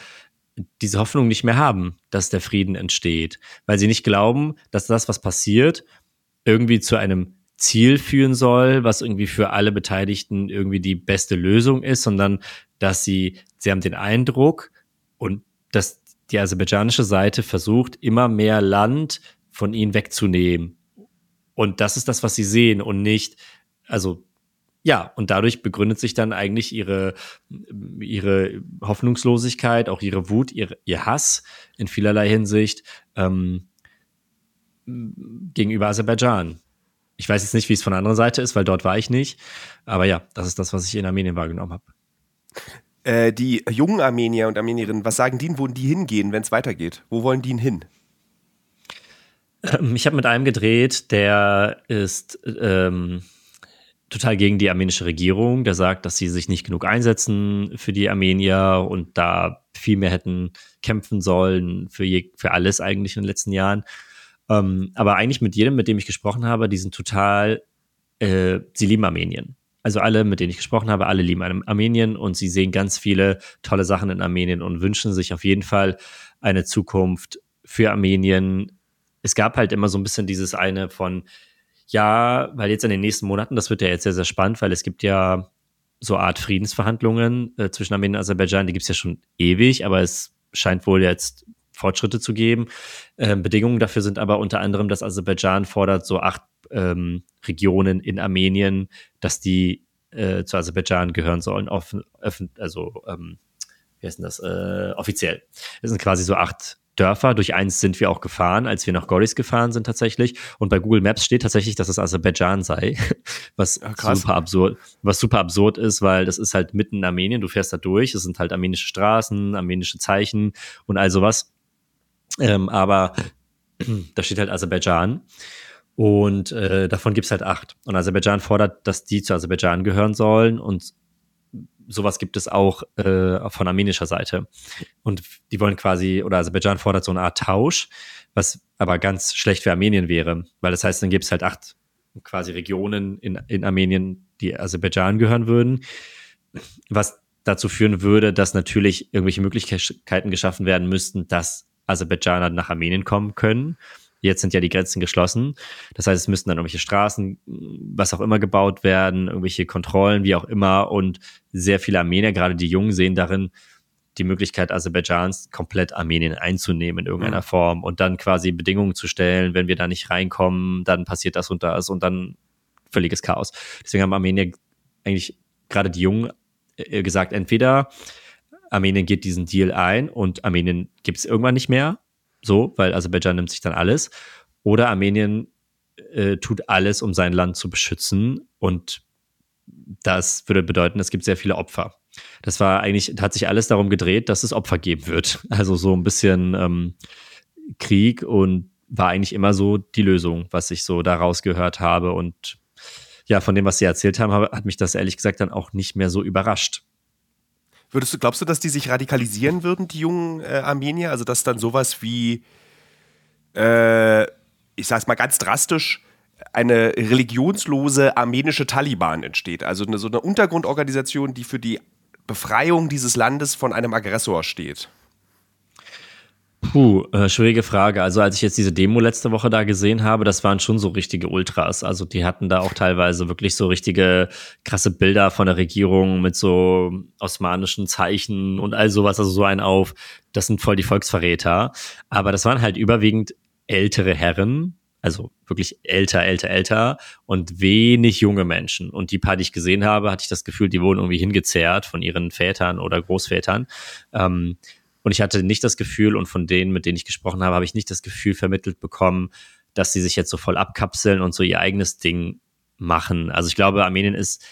diese Hoffnung nicht mehr haben, dass der Frieden entsteht, weil sie nicht glauben, dass das, was passiert, irgendwie zu einem Ziel führen soll, was irgendwie für alle Beteiligten irgendwie die beste Lösung ist, sondern dass sie, sie haben den Eindruck und dass die aserbaidschanische Seite versucht, immer mehr Land von ihnen wegzunehmen. Und das ist das, was sie sehen und nicht, also ja, und dadurch begründet sich dann eigentlich ihre, ihre Hoffnungslosigkeit, auch ihre Wut, ihr, ihr Hass in vielerlei Hinsicht ähm, gegenüber Aserbaidschan. Ich weiß jetzt nicht, wie es von der anderen Seite ist, weil dort war ich nicht. Aber ja, das ist das, was ich in Armenien wahrgenommen habe. Äh, die jungen Armenier und Armenierinnen, was sagen die, wo die hingehen, wenn es weitergeht? Wo wollen die hin? Ähm, ich habe mit einem gedreht, der ist ähm, total gegen die armenische Regierung, der sagt, dass sie sich nicht genug einsetzen für die Armenier und da viel mehr hätten kämpfen sollen für, je, für alles eigentlich in den letzten Jahren. Ähm, aber eigentlich mit jedem, mit dem ich gesprochen habe, die sind total, äh, sie lieben Armenien. Also alle, mit denen ich gesprochen habe, alle lieben Armenien und sie sehen ganz viele tolle Sachen in Armenien und wünschen sich auf jeden Fall eine Zukunft für Armenien. Es gab halt immer so ein bisschen dieses eine von, ja, weil jetzt in den nächsten Monaten, das wird ja jetzt sehr, sehr spannend, weil es gibt ja so Art Friedensverhandlungen äh, zwischen Armenien und Aserbaidschan, die gibt es ja schon ewig, aber es scheint wohl jetzt Fortschritte zu geben. Ähm, Bedingungen dafür sind aber unter anderem, dass Aserbaidschan fordert, so acht ähm, Regionen in Armenien, dass die äh, zu Aserbaidschan gehören sollen, offen, also ähm, wie heißt denn das, äh, offiziell. Das sind quasi so acht Dörfer. Durch eins sind wir auch gefahren, als wir nach Goris gefahren sind tatsächlich. Und bei Google Maps steht tatsächlich, dass es Aserbaidschan sei, was ja, super absurd, was super absurd ist, weil das ist halt mitten in Armenien. Du fährst da durch, es sind halt armenische Straßen, armenische Zeichen und all sowas. Ähm, aber da steht halt Aserbaidschan. Und äh, davon gibt es halt acht. Und Aserbaidschan fordert, dass die zu Aserbaidschan gehören sollen. Und sowas gibt es auch äh, von armenischer Seite. Und die wollen quasi, oder Aserbaidschan fordert so eine Art Tausch, was aber ganz schlecht für Armenien wäre. Weil das heißt, dann gibt es halt acht quasi Regionen in, in Armenien, die Aserbaidschan gehören würden. Was dazu führen würde, dass natürlich irgendwelche Möglichkeiten geschaffen werden müssten, dass Aserbaidschaner nach Armenien kommen können. Jetzt sind ja die Grenzen geschlossen. Das heißt, es müssten dann irgendwelche Straßen, was auch immer gebaut werden, irgendwelche Kontrollen, wie auch immer. Und sehr viele Armenier, gerade die Jungen, sehen darin die Möglichkeit Aserbaidschans komplett Armenien einzunehmen in irgendeiner mhm. Form und dann quasi Bedingungen zu stellen, wenn wir da nicht reinkommen, dann passiert das und das und dann völliges Chaos. Deswegen haben Armenier eigentlich gerade die Jungen äh, gesagt, entweder Armenien geht diesen Deal ein und Armenien gibt es irgendwann nicht mehr, so, weil Aserbaidschan nimmt sich dann alles, oder Armenien äh, tut alles, um sein Land zu beschützen und das würde bedeuten, es gibt sehr viele Opfer. Das war eigentlich, hat sich alles darum gedreht, dass es Opfer geben wird. Also so ein bisschen ähm, Krieg und war eigentlich immer so die Lösung, was ich so daraus gehört habe. Und ja, von dem, was Sie erzählt haben, hat mich das ehrlich gesagt dann auch nicht mehr so überrascht. Würdest du, glaubst du, dass die sich radikalisieren würden, die jungen äh, Armenier? Also, dass dann sowas wie, äh, ich sag's mal ganz drastisch, eine religionslose armenische Taliban entsteht. Also eine, so eine Untergrundorganisation, die für die Befreiung dieses Landes von einem Aggressor steht. Puh, äh, schwierige Frage. Also als ich jetzt diese Demo letzte Woche da gesehen habe, das waren schon so richtige Ultras. Also die hatten da auch teilweise wirklich so richtige krasse Bilder von der Regierung mit so osmanischen Zeichen und all sowas, also so ein auf. Das sind voll die Volksverräter. Aber das waren halt überwiegend ältere Herren, also wirklich älter, älter, älter und wenig junge Menschen. Und die paar, die ich gesehen habe, hatte ich das Gefühl, die wurden irgendwie hingezerrt von ihren Vätern oder Großvätern. Ähm, und ich hatte nicht das Gefühl, und von denen, mit denen ich gesprochen habe, habe ich nicht das Gefühl vermittelt bekommen, dass sie sich jetzt so voll abkapseln und so ihr eigenes Ding machen. Also ich glaube, Armenien ist,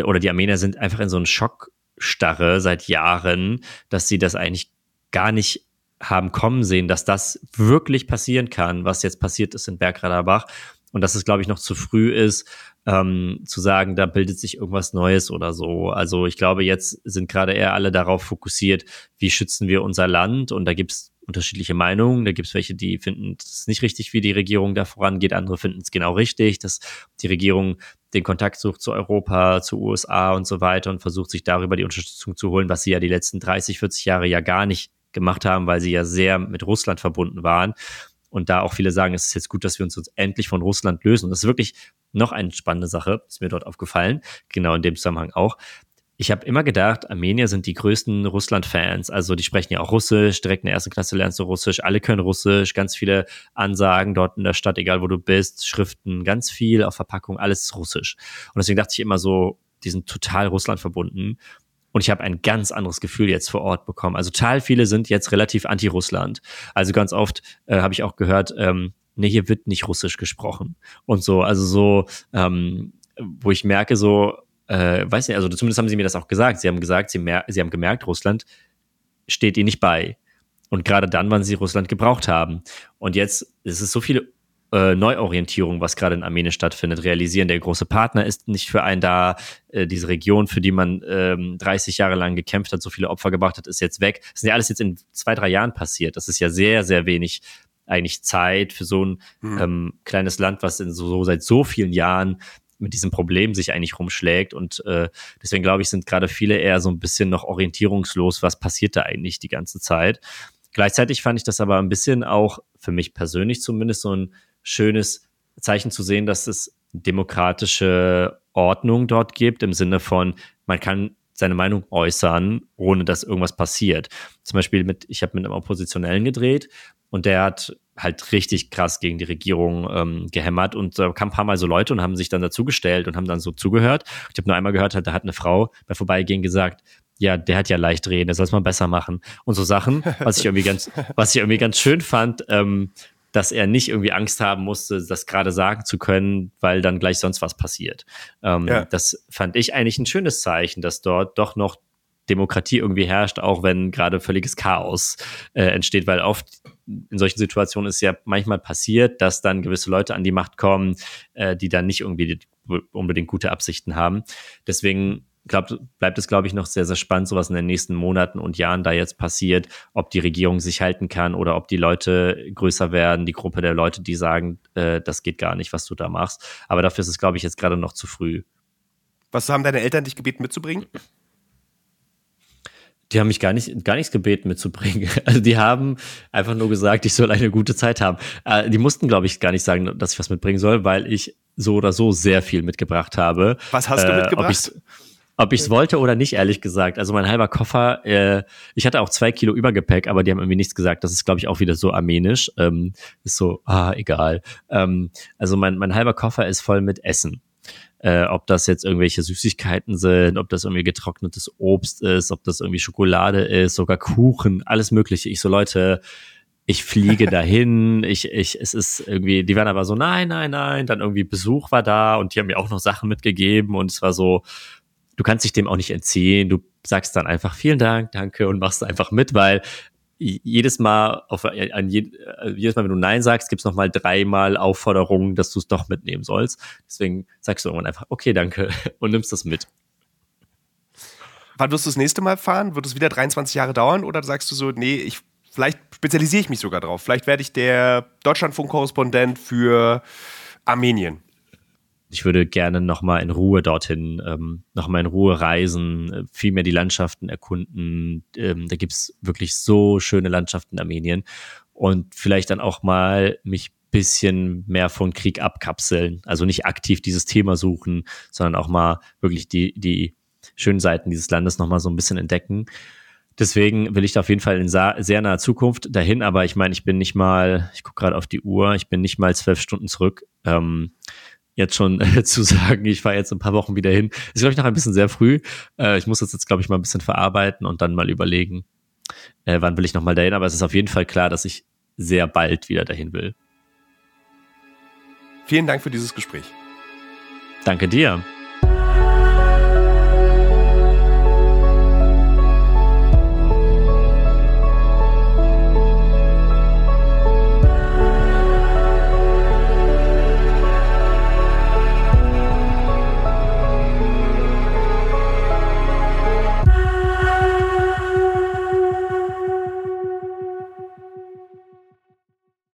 oder die Armenier sind einfach in so einem Schockstarre seit Jahren, dass sie das eigentlich gar nicht haben kommen sehen, dass das wirklich passieren kann, was jetzt passiert ist in Bergraderbach. Und dass es, glaube ich, noch zu früh ist, ähm, zu sagen, da bildet sich irgendwas Neues oder so. Also ich glaube, jetzt sind gerade eher alle darauf fokussiert, wie schützen wir unser Land. Und da gibt es unterschiedliche Meinungen. Da gibt es welche, die finden es nicht richtig, wie die Regierung da vorangeht. Andere finden es genau richtig, dass die Regierung den Kontakt sucht zu Europa, zu USA und so weiter und versucht sich darüber die Unterstützung zu holen, was sie ja die letzten 30, 40 Jahre ja gar nicht gemacht haben, weil sie ja sehr mit Russland verbunden waren. Und da auch viele sagen, es ist jetzt gut, dass wir uns jetzt endlich von Russland lösen. Und das ist wirklich noch eine spannende Sache, ist mir dort aufgefallen, genau in dem Zusammenhang auch. Ich habe immer gedacht, Armenier sind die größten Russland-Fans. Also die sprechen ja auch Russisch, direkt in der ersten Klasse lernst du Russisch, alle können Russisch, ganz viele Ansagen dort in der Stadt, egal wo du bist, Schriften, ganz viel auf Verpackung, alles Russisch. Und deswegen dachte ich immer so, die sind total Russland verbunden. Und ich habe ein ganz anderes Gefühl jetzt vor Ort bekommen. Also total viele sind jetzt relativ anti-Russland. Also ganz oft äh, habe ich auch gehört, ähm, nee, hier wird nicht Russisch gesprochen und so. Also so, ähm, wo ich merke, so, äh, weiß nicht, also zumindest haben sie mir das auch gesagt. Sie haben gesagt, sie, sie haben gemerkt, Russland steht ihnen nicht bei. Und gerade dann, wann sie Russland gebraucht haben. Und jetzt ist es so viele äh, Neuorientierung, was gerade in Armenien stattfindet, realisieren. Der große Partner ist nicht für einen da. Äh, diese Region, für die man ähm, 30 Jahre lang gekämpft hat, so viele Opfer gebracht hat, ist jetzt weg. Das ist ja alles jetzt in zwei, drei Jahren passiert. Das ist ja sehr, sehr wenig eigentlich Zeit für so ein mhm. ähm, kleines Land, was in so, so seit so vielen Jahren mit diesem Problem sich eigentlich rumschlägt. Und äh, deswegen glaube ich, sind gerade viele eher so ein bisschen noch orientierungslos, was passiert da eigentlich die ganze Zeit. Gleichzeitig fand ich das aber ein bisschen auch, für mich persönlich zumindest, so ein schönes Zeichen zu sehen, dass es demokratische Ordnung dort gibt, im Sinne von, man kann seine Meinung äußern, ohne dass irgendwas passiert. Zum Beispiel mit, ich habe mit einem Oppositionellen gedreht und der hat halt richtig krass gegen die Regierung ähm, gehämmert und da kamen ein paar Mal so Leute und haben sich dann dazugestellt und haben dann so zugehört. Ich habe nur einmal gehört, da hat eine Frau bei Vorbeigehen gesagt, ja, der hat ja leicht reden, der soll es mal besser machen. Und so Sachen, was ich irgendwie ganz, was ich irgendwie ganz schön fand, ähm, dass er nicht irgendwie Angst haben musste, das gerade sagen zu können, weil dann gleich sonst was passiert. Ähm, ja. Das fand ich eigentlich ein schönes Zeichen, dass dort doch noch Demokratie irgendwie herrscht, auch wenn gerade völliges Chaos äh, entsteht, weil oft in solchen Situationen ist ja manchmal passiert, dass dann gewisse Leute an die Macht kommen, äh, die dann nicht irgendwie unbedingt gute Absichten haben. Deswegen glaub, bleibt es, glaube ich, noch sehr, sehr spannend, so was in den nächsten Monaten und Jahren da jetzt passiert, ob die Regierung sich halten kann oder ob die Leute größer werden, die Gruppe der Leute, die sagen, äh, das geht gar nicht, was du da machst. Aber dafür ist es, glaube ich, jetzt gerade noch zu früh. Was haben deine Eltern dich gebeten mitzubringen? Die haben mich gar nicht, gar nichts gebeten mitzubringen. Also die haben einfach nur gesagt, ich soll eine gute Zeit haben. Äh, die mussten, glaube ich, gar nicht sagen, dass ich was mitbringen soll, weil ich so oder so sehr viel mitgebracht habe. Was hast du äh, mitgebracht? Ob ich es wollte oder nicht, ehrlich gesagt. Also mein halber Koffer, äh, ich hatte auch zwei Kilo Übergepäck, aber die haben irgendwie nichts gesagt. Das ist, glaube ich, auch wieder so armenisch. Ähm, ist so, ah, egal. Ähm, also mein, mein halber Koffer ist voll mit Essen. Äh, ob das jetzt irgendwelche Süßigkeiten sind, ob das irgendwie getrocknetes Obst ist, ob das irgendwie Schokolade ist, sogar Kuchen, alles Mögliche. Ich so, Leute, ich fliege dahin, ich, ich, es ist irgendwie, die waren aber so, nein, nein, nein, dann irgendwie Besuch war da und die haben mir auch noch Sachen mitgegeben und es war so, du kannst dich dem auch nicht entziehen. Du sagst dann einfach vielen Dank, danke und machst einfach mit, weil jedes Mal, auf, an je, äh, jedes Mal, wenn du Nein sagst, gibt's noch mal dreimal Aufforderungen, dass du es doch mitnehmen sollst. Deswegen sagst du irgendwann einfach, okay, danke und nimmst das mit. Wann wirst du das nächste Mal fahren? Wird es wieder 23 Jahre dauern oder sagst du so, nee, ich, vielleicht spezialisiere ich mich sogar drauf. Vielleicht werde ich der Deutschlandfunk-Korrespondent für Armenien ich würde gerne nochmal in Ruhe dorthin, ähm, nochmal in Ruhe reisen, äh, viel mehr die Landschaften erkunden. Ähm, da gibt's wirklich so schöne Landschaften in Armenien. Und vielleicht dann auch mal mich bisschen mehr von Krieg abkapseln. Also nicht aktiv dieses Thema suchen, sondern auch mal wirklich die, die schönen Seiten dieses Landes nochmal so ein bisschen entdecken. Deswegen will ich da auf jeden Fall in sehr naher Zukunft dahin, aber ich meine, ich bin nicht mal, ich gucke gerade auf die Uhr, ich bin nicht mal zwölf Stunden zurück. Ähm, jetzt schon äh, zu sagen, ich fahre jetzt ein paar Wochen wieder hin. Ist, glaube ich, noch ein bisschen sehr früh. Äh, ich muss das jetzt, glaube ich, mal ein bisschen verarbeiten und dann mal überlegen, äh, wann will ich nochmal dahin. Aber es ist auf jeden Fall klar, dass ich sehr bald wieder dahin will. Vielen Dank für dieses Gespräch. Danke dir.